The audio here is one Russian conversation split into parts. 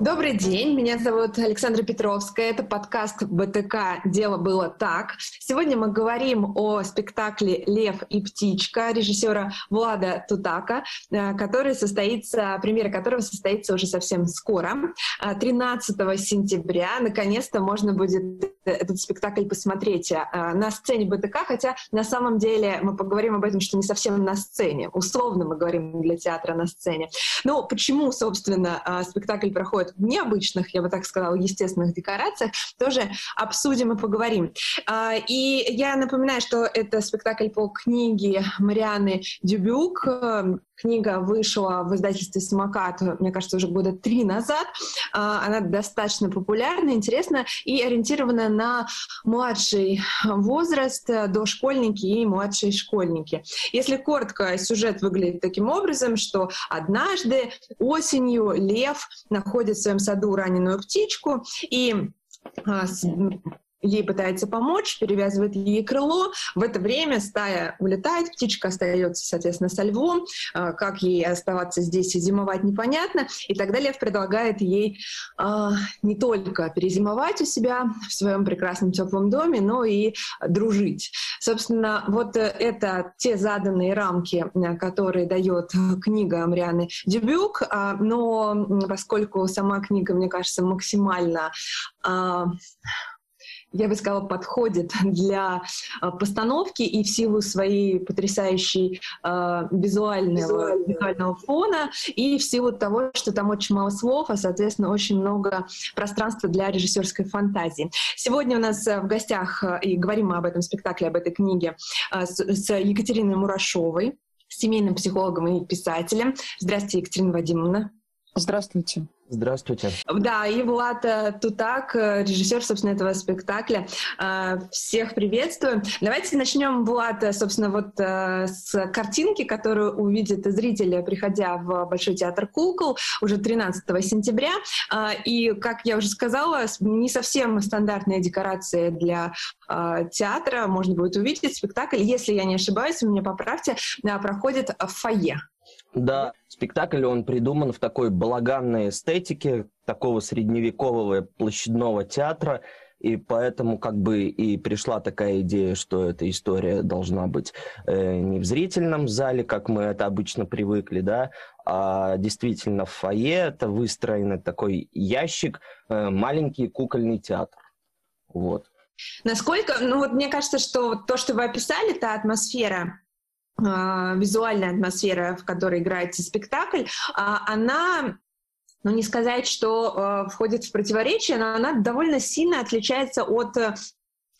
Добрый день, меня зовут Александра Петровская, это подкаст БТК «Дело было так». Сегодня мы говорим о спектакле «Лев и птичка» режиссера Влада Тутака, э, который состоится, премьера которого состоится уже совсем скоро, 13 э, сентября. Наконец-то можно будет этот спектакль посмотреть э, на сцене БТК, хотя на самом деле мы поговорим об этом, что не совсем на сцене. Условно мы говорим для театра на сцене. Но почему, собственно, спектакль проходит в необычных, я бы так сказала, естественных декорациях, тоже обсудим и поговорим. И я напоминаю, что это спектакль по книге Марианы Дюбюк. Книга вышла в издательстве «Самокат», мне кажется, уже года три назад. А, она достаточно популярна, интересна и ориентирована на младший возраст, дошкольники и младшие школьники. Если коротко, сюжет выглядит таким образом, что однажды осенью лев находит в своем саду раненую птичку и а, ей пытается помочь, перевязывает ей крыло. В это время стая улетает, птичка остается, соответственно, со львом. А, как ей оставаться здесь и зимовать, непонятно. И тогда лев предлагает ей а, не только перезимовать у себя в своем прекрасном теплом доме, но и дружить. Собственно, вот это те заданные рамки, которые дает книга Марианы Дюбюк, а, но поскольку сама книга, мне кажется, максимально я бы сказала, подходит для э, постановки и в силу своей потрясающей э, визуального, визуального фона, и в силу того, что там очень мало слов, а, соответственно, очень много пространства для режиссерской фантазии. Сегодня у нас э, в гостях, и говорим мы об этом спектакле, об этой книге, с, с Екатериной Мурашовой, семейным психологом и писателем. Здравствуйте, Екатерина Вадимовна. Здравствуйте. Здравствуйте. Да, и Влад э, Тутак, э, режиссер, собственно, этого спектакля. Э, всех приветствую. Давайте начнем, Влад, собственно, вот с картинки, которую увидит зритель, приходя в Большой театр кукол уже 13 сентября. И, как я уже сказала, не совсем стандартные декорации для театра можно будет увидеть. Спектакль, если я не ошибаюсь, вы меня поправьте, проходит в фойе. Да, спектакль, он придуман в такой балаганной эстетике такого средневекового площадного театра, и поэтому как бы и пришла такая идея, что эта история должна быть э, не в зрительном зале, как мы это обычно привыкли, да, а действительно в фойе это выстроенный такой ящик, э, маленький кукольный театр. Вот. Насколько, ну вот мне кажется, что то, что вы описали, та атмосфера, визуальная атмосфера, в которой играется спектакль, а, она ну не сказать, что э, входит в противоречие, но она довольно сильно отличается от Э,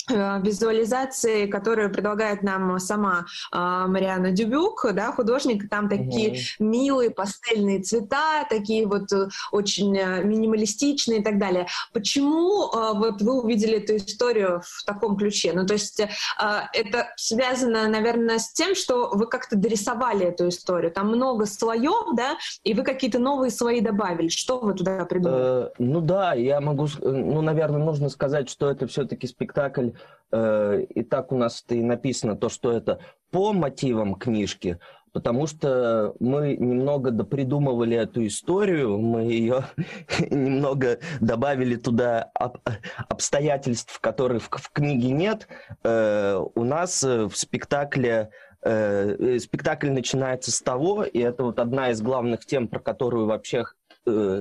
визуализации, которую предлагает нам сама э, Мариана Дюбюк, да, художник, там такие mm-hmm. милые пастельные цвета, такие вот э, очень э, минималистичные и так далее. Почему э, вот вы увидели эту историю в таком ключе? Ну, то есть э, это связано, наверное, с тем, что вы как-то дорисовали эту историю. Там много слоев, да, и вы какие-то новые слои добавили. Что вы туда придумали? Э, ну да, я могу, ну, наверное, нужно сказать, что это все-таки спектакль Э, и так у нас и написано то, что это по мотивам книжки, потому что мы немного допридумывали эту историю, мы ее немного добавили туда обстоятельств, которых в книге нет. Э, у нас в спектакле спектакль начинается с того, и это вот одна из главных тем, про которую вообще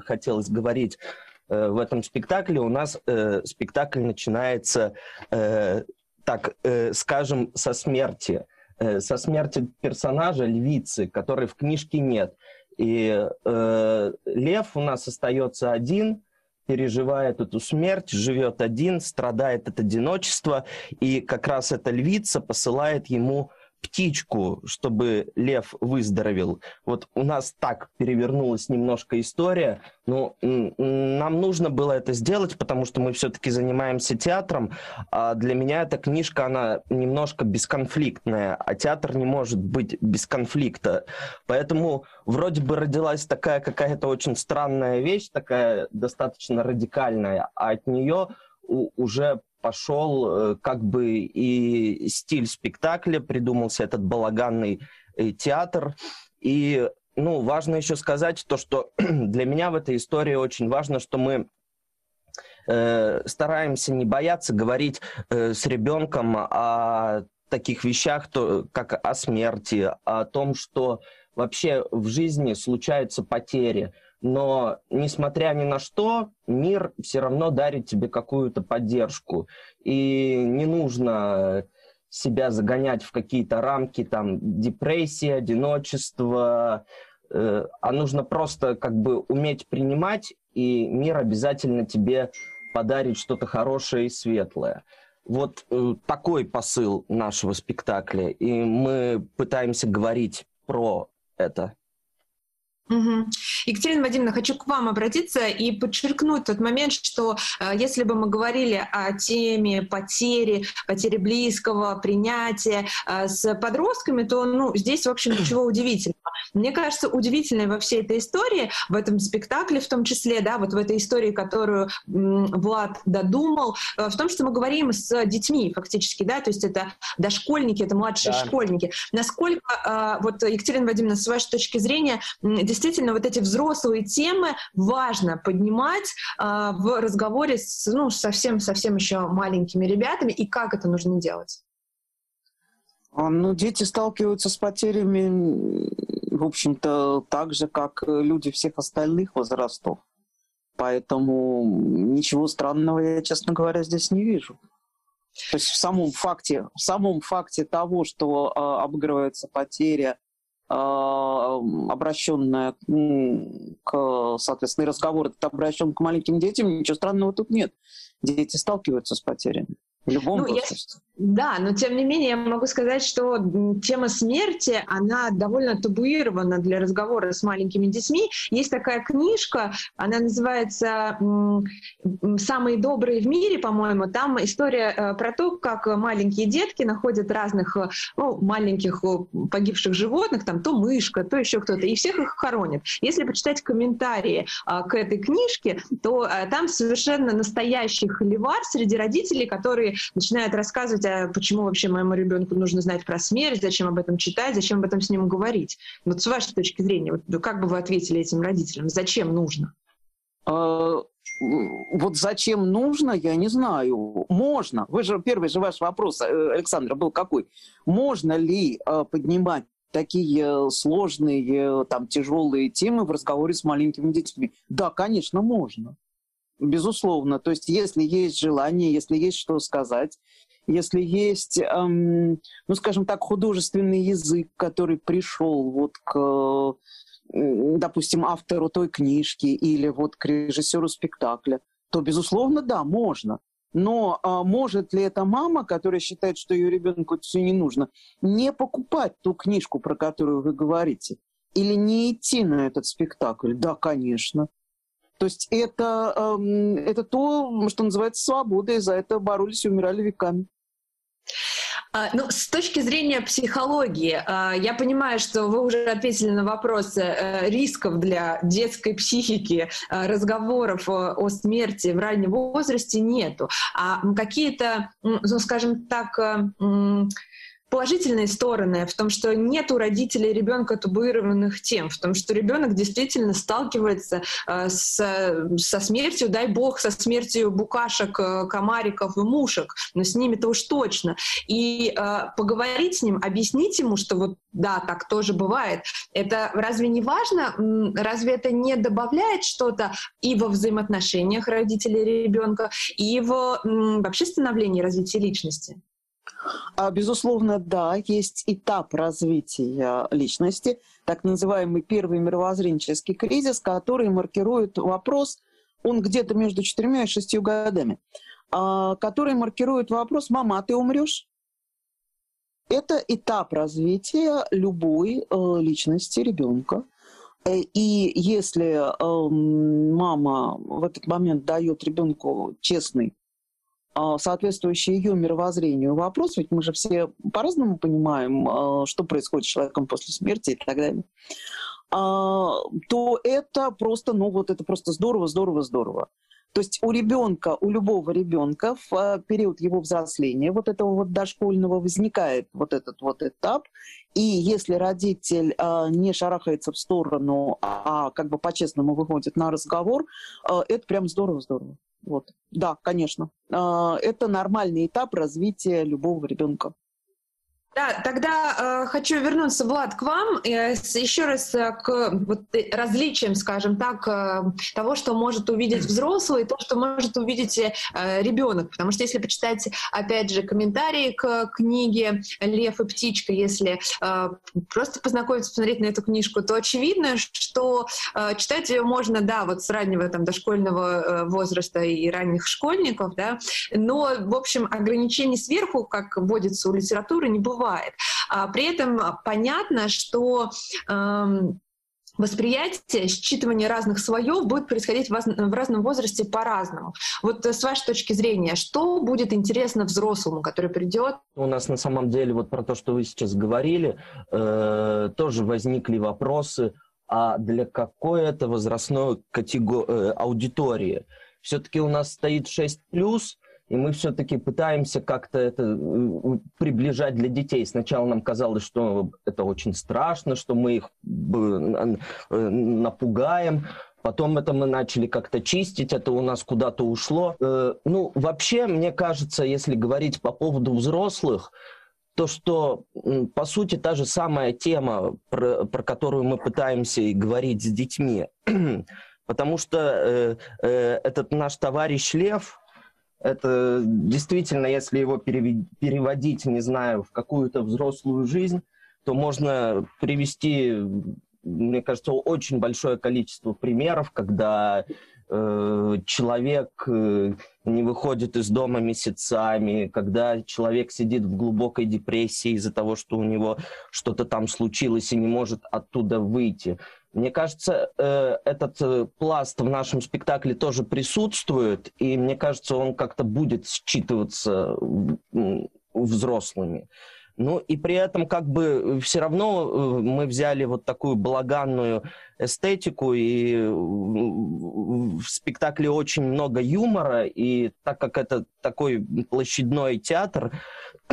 хотелось говорить Э, в этом спектакле у нас э, спектакль начинается, э, так э, скажем, со смерти. Э, со смерти персонажа, львицы, которой в книжке нет. И э, лев у нас остается один, переживает эту смерть, живет один, страдает от одиночества, и как раз эта львица посылает ему птичку, чтобы лев выздоровел. Вот у нас так перевернулась немножко история, но нам нужно было это сделать, потому что мы все-таки занимаемся театром, а для меня эта книжка, она немножко бесконфликтная, а театр не может быть без конфликта. Поэтому вроде бы родилась такая какая-то очень странная вещь, такая достаточно радикальная, а от нее уже пошел э, как бы и стиль спектакля, придумался этот балаганный э, театр. И ну, важно еще сказать то, что для меня в этой истории очень важно, что мы э, стараемся не бояться говорить э, с ребенком о таких вещах, то, как о смерти, о том, что вообще в жизни случаются потери. Но, несмотря ни на что, мир все равно дарит тебе какую-то поддержку. И не нужно себя загонять в какие-то рамки, там, депрессии, одиночества, э, а нужно просто как бы уметь принимать, и мир обязательно тебе подарит что-то хорошее и светлое. Вот э, такой посыл нашего спектакля, и мы пытаемся говорить про это. Угу. Екатерина Вадимовна, хочу к вам обратиться и подчеркнуть тот момент, что э, если бы мы говорили о теме потери, потери близкого, принятия э, с подростками, то ну, здесь, в общем, ничего удивительного. Мне кажется, удивительное во всей этой истории, в этом спектакле в том числе, да, вот в этой истории, которую Влад додумал, э, в том, что мы говорим с детьми фактически, да, то есть это дошкольники, это младшие да. школьники. Насколько, э, вот, Екатерина Вадимовна, с вашей точки зрения, действительно вот эти взрослые темы важно поднимать э, в разговоре с ну, совсем-совсем еще маленькими ребятами, и как это нужно делать? А, ну, дети сталкиваются с потерями, в общем-то, так же, как люди всех остальных возрастов. Поэтому ничего странного я, честно говоря, здесь не вижу. То есть в самом факте, в самом факте того, что э, обыгрывается потеря а, обращенная к, соответственно, разговор этот обращен к маленьким детям, ничего странного тут нет. Дети сталкиваются с потерями в любом ну, возрасте. Я, да, но тем не менее я могу сказать, что тема смерти, она довольно табуирована для разговора с маленькими детьми. Есть такая книжка, она называется «Самые добрые в мире», по-моему. Там история э, про то, как маленькие детки находят разных э, ну, маленьких э, погибших животных, там то мышка, то еще кто-то, и всех их хоронят. Если почитать комментарии к этой книжке, то там совершенно настоящий холивар среди родителей, которые начинают рассказывать а почему вообще моему ребенку нужно знать про смерть, зачем об этом читать, зачем об этом с ним говорить. Вот с вашей точки зрения, вот, как бы вы ответили этим родителям, зачем нужно? А, вот зачем нужно, я не знаю. Можно. Вы же первый же ваш вопрос, э, Александр, был какой? Можно ли э, поднимать такие сложные, там, тяжелые темы в разговоре с маленькими детьми? Да, конечно, можно. Безусловно. То есть, если есть желание, если есть что сказать, если есть, эм, ну, скажем так, художественный язык, который пришел вот к, допустим, автору той книжки или вот к режиссеру спектакля, то, безусловно, да, можно. Но а, может ли эта мама, которая считает, что ее ребенку все не нужно, не покупать ту книжку, про которую вы говорите, или не идти на этот спектакль? Да, конечно. То есть это, э, это то, что называется свобода, и за это боролись и умирали веками. А, ну, с точки зрения психологии, а, я понимаю, что вы уже ответили на вопросы э, рисков для детской психики, а, разговоров о смерти в раннем возрасте нету. А какие-то, ну, скажем так, э, положительные стороны в том, что нет у родителей ребенка табуированных тем, в том, что ребенок действительно сталкивается э, с, со смертью, дай бог, со смертью букашек, э, комариков и мушек, но с ними-то уж точно. И э, поговорить с ним, объяснить ему, что вот да, так тоже бывает. Это разве не важно? Разве это не добавляет что-то и во взаимоотношениях родителей ребенка, и в вообще становлении развития личности? А, безусловно, да, есть этап развития личности, так называемый первый мировоззренческий кризис, который маркирует вопрос, он где-то между четырьмя и шестью годами, а, который маркирует вопрос «мама, а ты умрешь?» Это этап развития любой э, личности ребенка. Э, и если эм, мама в этот момент дает ребенку честный соответствующий ее мировоззрению вопрос, ведь мы же все по-разному понимаем, а, что происходит с человеком после смерти и так далее, а, то это просто, ну вот это просто здорово, здорово, здорово. То есть у ребенка, у любого ребенка в э, период его взросления, вот этого вот дошкольного, возникает вот этот вот этап. И если родитель э, не шарахается в сторону, а, а как бы по-честному выходит на разговор, э, это прям здорово-здорово. Вот. Да, конечно. Это нормальный этап развития любого ребенка. Да, тогда э, хочу вернуться, Влад, к вам. Э, еще раз э, к вот, э, различиям, скажем так, э, того, что может увидеть взрослый, и то, что может увидеть э, ребенок. Потому что если почитать, опять же, комментарии к книге «Лев и птичка», если э, просто познакомиться, посмотреть на эту книжку, то очевидно, что э, читать ее можно, да, вот с раннего там, дошкольного э, возраста и ранних школьников, да, но, в общем, ограничений сверху, как вводится у литературы, не бывает бывает. А при этом понятно, что эм, восприятие, считывание разных слоев будет происходить в разном возрасте по-разному. Вот с вашей точки зрения, что будет интересно взрослому, который придет? У нас на самом деле, вот про то, что вы сейчас говорили, э, тоже возникли вопросы, а для какой это возрастной катего- э, аудитории? Все-таки у нас стоит 6+, и мы все-таки пытаемся как-то это приближать для детей. Сначала нам казалось, что это очень страшно, что мы их э, напугаем, Потом это мы начали как-то чистить, это у нас куда-то ушло. Э, ну, вообще, мне кажется, если говорить по поводу взрослых, то, что, по сути, та же самая тема, про, про которую мы пытаемся и говорить с детьми. Потому что э, э, этот наш товарищ Лев, это действительно, если его переводить, не знаю, в какую-то взрослую жизнь, то можно привести, мне кажется, очень большое количество примеров, когда э, человек э, не выходит из дома месяцами, когда человек сидит в глубокой депрессии из-за того, что у него что-то там случилось и не может оттуда выйти. Мне кажется, э, этот э, пласт в нашем спектакле тоже присутствует, и мне кажется, он как-то будет считываться взрослыми. Ну и при этом как бы все равно э, мы взяли вот такую балаганную эстетику, и в спектакле очень много юмора, и так как это такой площадной театр,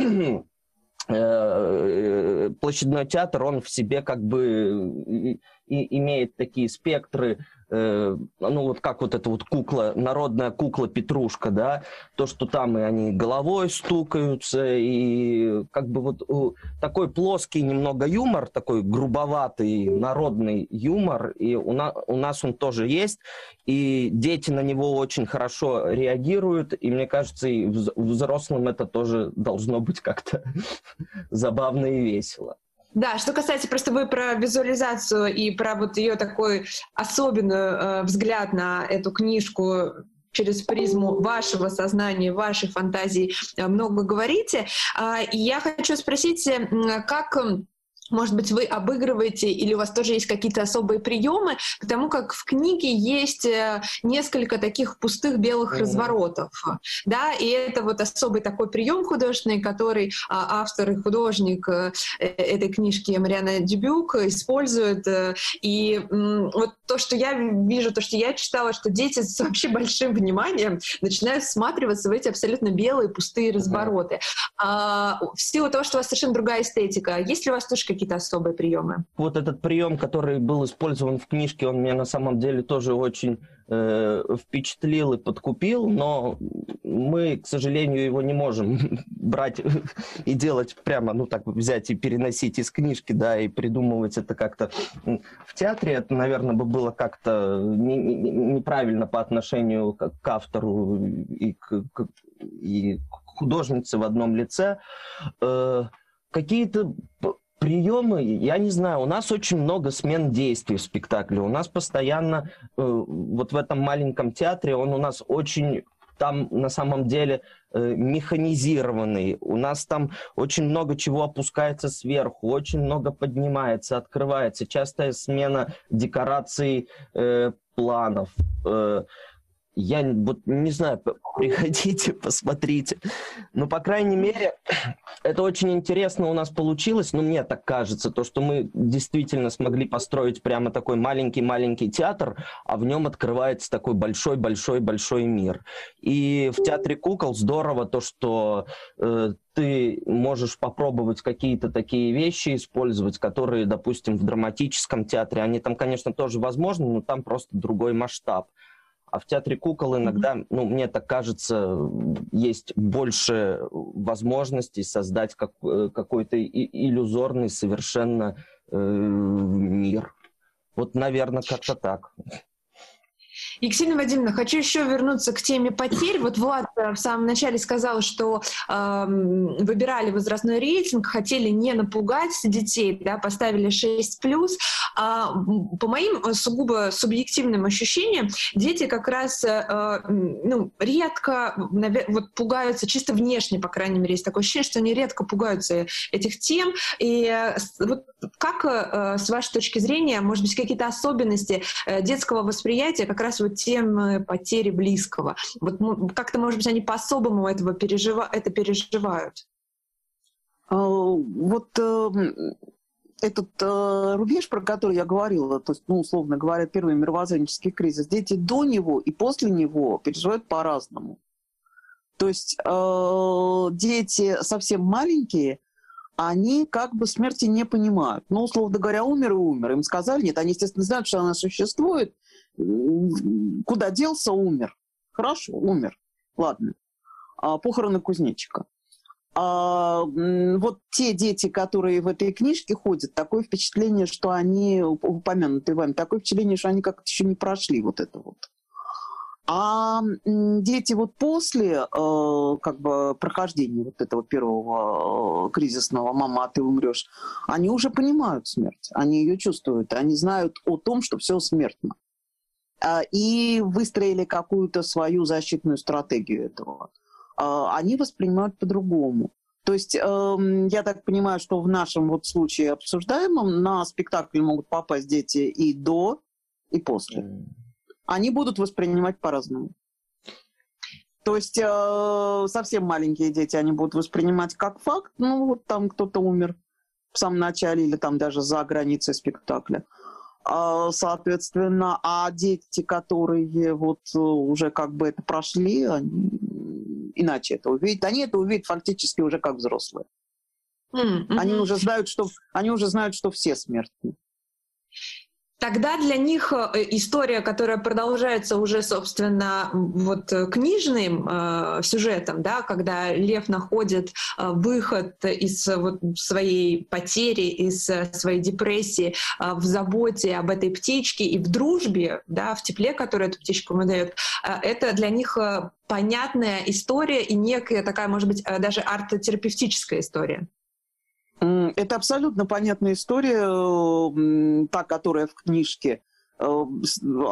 площадной театр, он в себе как бы и имеет такие спектры, э, ну вот как вот эта вот кукла, народная кукла Петрушка, да, то, что там и они головой стукаются, и как бы вот э, такой плоский немного юмор, такой грубоватый народный юмор, и у, на, у нас он тоже есть, и дети на него очень хорошо реагируют, и мне кажется, и взрослым это тоже должно быть как-то забавно и весело. Да, что касается просто вы про визуализацию и про вот ее такой особенный э, взгляд на эту книжку через призму вашего сознания, вашей фантазии э, много говорите. И я хочу спросить, как может быть, вы обыгрываете или у вас тоже есть какие-то особые приемы, потому как в книге есть э, несколько таких пустых белых mm-hmm. разворотов, да, и это вот особый такой прием художественный, который а, автор и художник э, э, этой книжки Мариана Дюбюк использует. И вот то, что я вижу, то, что я читала, что дети с вообще большим вниманием начинают всматриваться в эти абсолютно белые пустые развороты. Mm-hmm. А, в силу того, что у вас совершенно другая эстетика, есть ли у вас тоже какие какие-то особые приемы? Вот этот прием, который был использован в книжке, он меня на самом деле тоже очень э, впечатлил и подкупил, но мы, к сожалению, его не можем брать и делать прямо, ну так взять и переносить из книжки, да, и придумывать это как-то в театре. Это, наверное, бы было как-то не, не, неправильно по отношению к, к автору и к, к, и к художнице в одном лице. Э, какие-то приемы, я не знаю, у нас очень много смен действий в спектакле. У нас постоянно, э, вот в этом маленьком театре, он у нас очень там на самом деле э, механизированный. У нас там очень много чего опускается сверху, очень много поднимается, открывается. Частая смена декораций, э, планов. Э, Я вот не знаю, приходите, посмотрите. Но, по крайней мере, это очень интересно у нас получилось, ну, мне так кажется, то, что мы действительно смогли построить прямо такой маленький-маленький театр, а в нем открывается такой большой-большой-большой мир. И в театре кукол здорово то, что э, ты можешь попробовать какие-то такие вещи использовать, которые, допустим, в драматическом театре, они там, конечно, тоже возможны, но там просто другой масштаб. А в театре кукол иногда, ну, мне так кажется, есть больше возможностей создать как, э, какой-то иллюзорный совершенно э, мир. Вот, наверное, как-то так. Екатерина Вадимовна, хочу еще вернуться к теме потерь. Вот Влад э, в самом начале сказал, что э, выбирали возрастной рейтинг, хотели не напугать детей, да, поставили 6+. А, по моим э, сугубо субъективным ощущениям, дети как раз э, ну, редко вот, пугаются, чисто внешне, по крайней мере, есть такое ощущение, что они редко пугаются этих тем. И э, вот как, э, с вашей точки зрения, может быть, какие-то особенности детского восприятия как раз вот темы потери близкого? Вот как-то, может быть, они по-особому этого пережива это переживают? А, вот эм, этот э, рубеж, про который я говорила, то есть, ну, условно говоря, первый мировоззренческий кризис, дети до него и после него переживают по-разному. То есть э, дети совсем маленькие, они как бы смерти не понимают. Ну, условно говоря, умер и умер. Им сказали, нет, они, естественно, знают, что она существует. Куда делся, умер. Хорошо, умер. Ладно. А, похороны кузнечика. А, вот те дети, которые в этой книжке ходят, такое впечатление, что они, упомянутые вами, такое впечатление, что они как-то еще не прошли вот это вот. А дети вот после э, как бы прохождения вот этого первого э, кризисного «мама, а ты умрешь», они уже понимают смерть, они ее чувствуют, они знают о том, что все смертно. Э, и выстроили какую-то свою защитную стратегию этого. А, они воспринимают по-другому. То есть э, я так понимаю, что в нашем вот случае обсуждаемом на спектакль могут попасть дети и до, и после. Они будут воспринимать по-разному. То есть э, совсем маленькие дети они будут воспринимать как факт, ну вот там кто-то умер в самом начале или там даже за границей спектакля. А, соответственно, а дети, которые вот уже как бы это прошли, они иначе это увидят. Они это увидят фактически уже как взрослые. Mm-hmm. Они уже знают, что они уже знают, что все смертны. Тогда для них э, история, которая продолжается уже, собственно, вот э, книжным э, сюжетом, да, когда Лев находит э, выход из э, вот, своей потери, из своей депрессии э, в заботе об этой птичке и в дружбе, да, в тепле, которое эту птичку ему дает, э, это для них понятная история и некая такая, может быть, даже арт-терапевтическая история. Это абсолютно понятная история, та, которая в книжке. Э,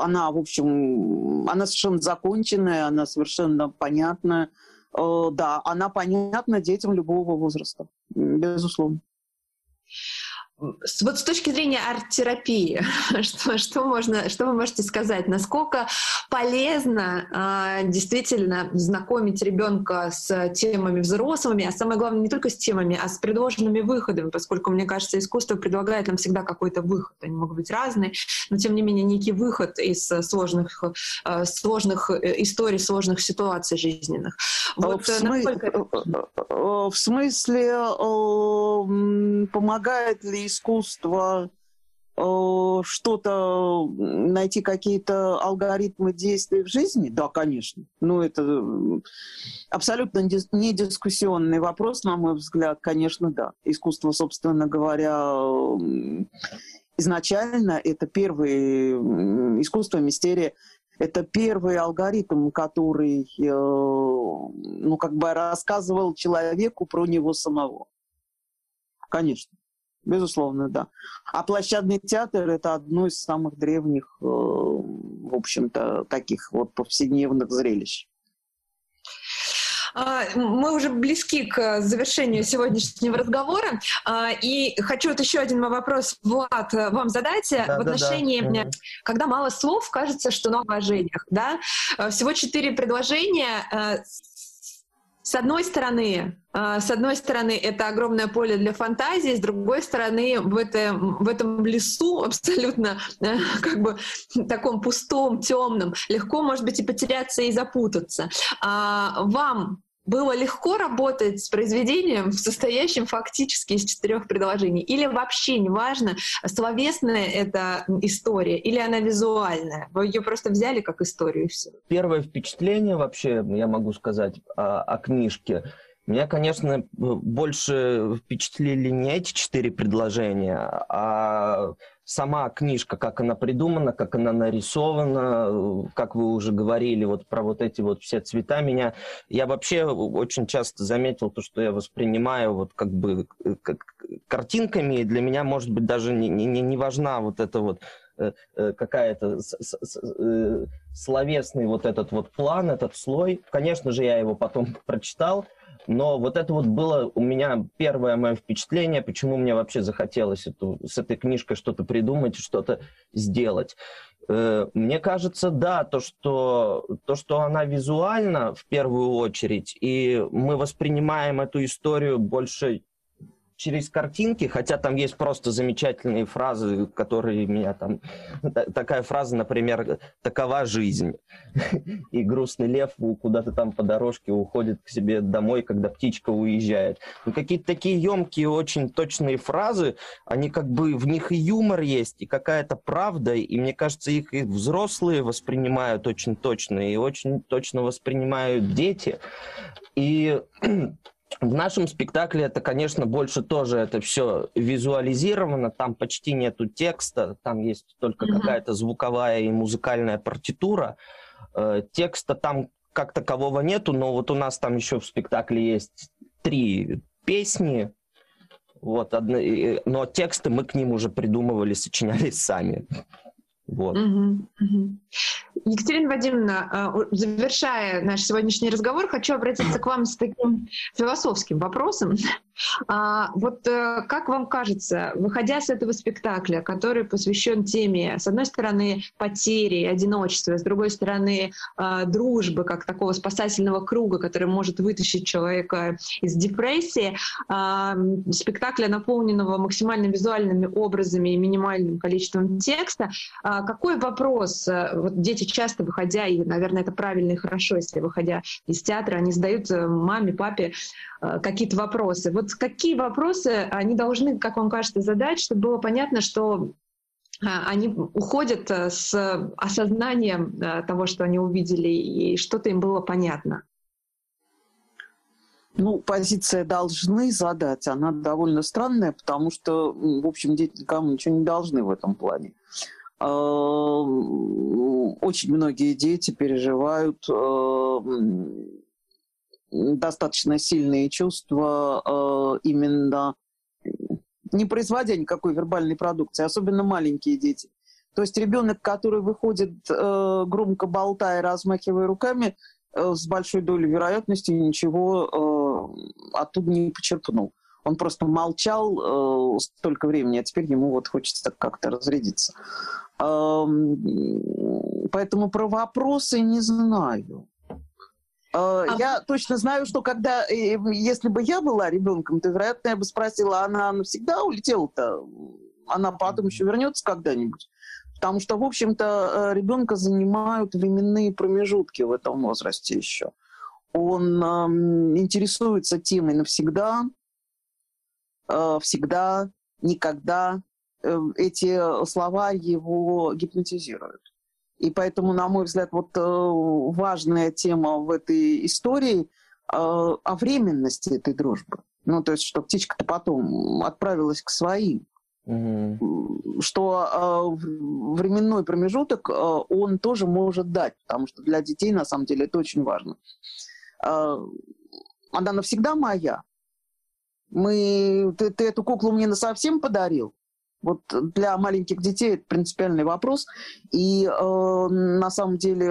она, в общем, она совершенно законченная, она совершенно понятная. Э, да, она понятна детям любого возраста, безусловно вот с точки зрения арт-терапии, что, что, можно, что вы можете сказать? Насколько полезно э, действительно знакомить ребенка с темами взрослыми, а самое главное не только с темами, а с предложенными выходами, поскольку, мне кажется, искусство предлагает нам всегда какой-то выход. Они могут быть разные, но тем не менее некий выход из сложных, э, сложных э, историй, сложных ситуаций жизненных. Вот, в, смы... насколько... в смысле, помогает ли искусство э, что-то, найти какие-то алгоритмы действий в жизни? Да, конечно. Ну, это абсолютно не дискуссионный вопрос, на мой взгляд, конечно, да. Искусство, собственно говоря, изначально это первый искусство, мистерия, это первый алгоритм, который, э, ну, как бы рассказывал человеку про него самого. Конечно. Безусловно, да. А площадный театр – это одно из самых древних, э, в общем-то, таких вот повседневных зрелищ. А, мы уже близки к завершению сегодняшнего разговора. А, и хочу вот еще один вопрос, Влад, вам задать да, в отношении, да, да. когда мало слов, кажется, что на уважениях. Да? Всего четыре предложения с одной стороны, а, с одной стороны, это огромное поле для фантазии, с другой стороны, в этом, в этом лесу абсолютно э, как бы таком пустом, темном, легко, может быть, и потеряться и запутаться. А вам было легко работать с произведением, состоящим фактически из четырех предложений? Или вообще неважно, словесная это история или она визуальная? Вы ее просто взяли как историю и все? Первое впечатление вообще, я могу сказать, о, о книжке — меня, конечно, больше впечатлили не эти четыре предложения, а сама книжка, как она придумана, как она нарисована, как вы уже говорили вот про вот эти вот все цвета. Меня, я вообще очень часто заметил то, что я воспринимаю вот как бы как картинками, и для меня, может быть, даже не, не, не важна вот эта вот э, э, какая-то э, словесный вот этот вот план, этот слой. Конечно же, я его потом прочитал, но вот это вот было у меня первое мое впечатление, почему мне вообще захотелось эту, с этой книжкой что-то придумать, что-то сделать. Э, мне кажется, да, то что, то, что она визуальна в первую очередь, и мы воспринимаем эту историю больше через картинки, хотя там есть просто замечательные фразы, которые меня там... Такая фраза, например, «такова жизнь». И грустный лев куда-то там по дорожке уходит к себе домой, когда птичка уезжает. Ну, какие-то такие емкие, очень точные фразы, они как бы, в них и юмор есть, и какая-то правда, и мне кажется, их и взрослые воспринимают очень точно, и очень точно воспринимают дети. И в нашем спектакле это, конечно, больше тоже это все визуализировано, там почти нету текста, там есть только mm-hmm. какая-то звуковая и музыкальная партитура. Э, текста там как такового нету, но вот у нас там еще в спектакле есть три песни, вот, одна, но тексты мы к ним уже придумывали, сочиняли сами. Вот. Угу, угу. Екатерина Вадимовна, а, завершая наш сегодняшний разговор, хочу обратиться к вам с таким философским вопросом. А, вот э, как вам кажется, выходя с этого спектакля, который посвящен теме, с одной стороны, потери, одиночества, с другой стороны, а, дружбы, как такого спасательного круга, который может вытащить человека из депрессии, а, спектакля, наполненного максимально визуальными образами и минимальным количеством текста, какой вопрос, э, вот дети часто выходя, и, наверное, это правильно и хорошо, если выходя из театра, они задают э, маме, папе какие-то вопросы. Вот какие вопросы они должны, как вам кажется, задать, чтобы было понятно, что а, они уходят э, с осознанием э, того, что они увидели, и что-то им было понятно? Ну, позиция «должны задать», она довольно странная, потому что, в общем, дети никому ничего не должны в этом плане. А, очень многие дети переживают э, достаточно сильные чувства э, именно не производя никакой вербальной продукции, особенно маленькие дети. То есть ребенок, который выходит э, громко болтая, размахивая руками, э, с большой долей вероятности ничего оттуда не почерпнул. Он просто молчал э, столько времени, а теперь ему вот хочется как-то разрядиться. Э, поэтому про вопросы не знаю. А... Я точно знаю, что когда, э, если бы я была ребенком, то, вероятно, я бы спросила, она навсегда улетела-то? Она потом еще вернется когда-нибудь? Потому что, в общем-то, э, ребенка занимают временные промежутки в этом возрасте еще. Он э, интересуется темой навсегда, э, всегда, никогда. Э, эти слова его гипнотизируют. И поэтому, на мой взгляд, вот э, важная тема в этой истории э, о временности этой дружбы. Ну, то есть, что птичка-то потом отправилась к своим. Mm-hmm. Что э, временной промежуток э, он тоже может дать, потому что для детей, на самом деле, это очень важно. Э, она навсегда моя. Мы, ты, ты эту куклу мне на совсем подарил? Вот для маленьких детей это принципиальный вопрос. И э, на самом деле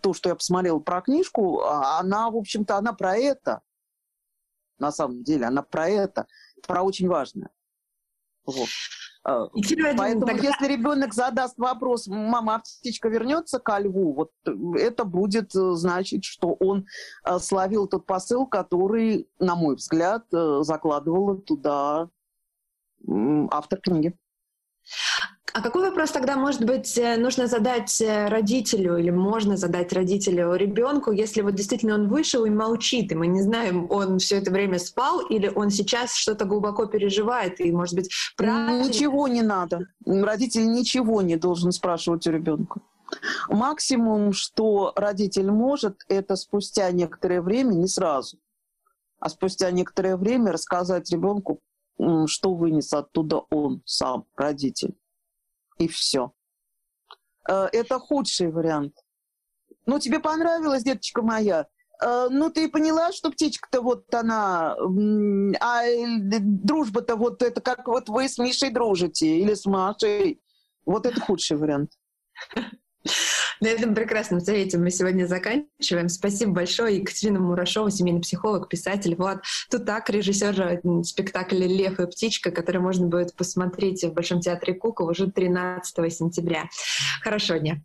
то, что я посмотрела про книжку, а, она, в общем-то, она про это. На самом деле, она про это, про очень важное. Вот. А, поэтому, тогда... если ребенок задаст вопрос, мама, а птичка вернется ко льву, вот это будет э, значить, что он э, словил тот посыл, который, на мой взгляд, э, закладывала туда автор книги. А какой вопрос тогда, может быть, э, нужно задать э, родителю или можно задать родителю ребенку, если вот действительно он вышел и молчит, и мы не знаем, он все это время спал или он сейчас что-то глубоко переживает, и, может быть, правильно... Ничего не надо. Родитель ничего не должен спрашивать у ребенка. Максимум, что родитель может, это спустя некоторое время, не сразу, а спустя некоторое время рассказать ребенку, что вынес оттуда он сам, родитель. И все. Э, это худший вариант. Ну, тебе понравилось, деточка моя? Э, ну, ты поняла, что птичка-то вот она... А дружба-то вот это как вот вы с Мишей дружите или с Машей. Вот это худший вариант. На этом прекрасном совете мы сегодня заканчиваем. Спасибо большое Екатерина Мурашова, семейный психолог, писатель. Влад Тутак, режиссер спектакля «Лев и птичка», который можно будет посмотреть в Большом театре Кукол уже 13 сентября. Хорошего дня.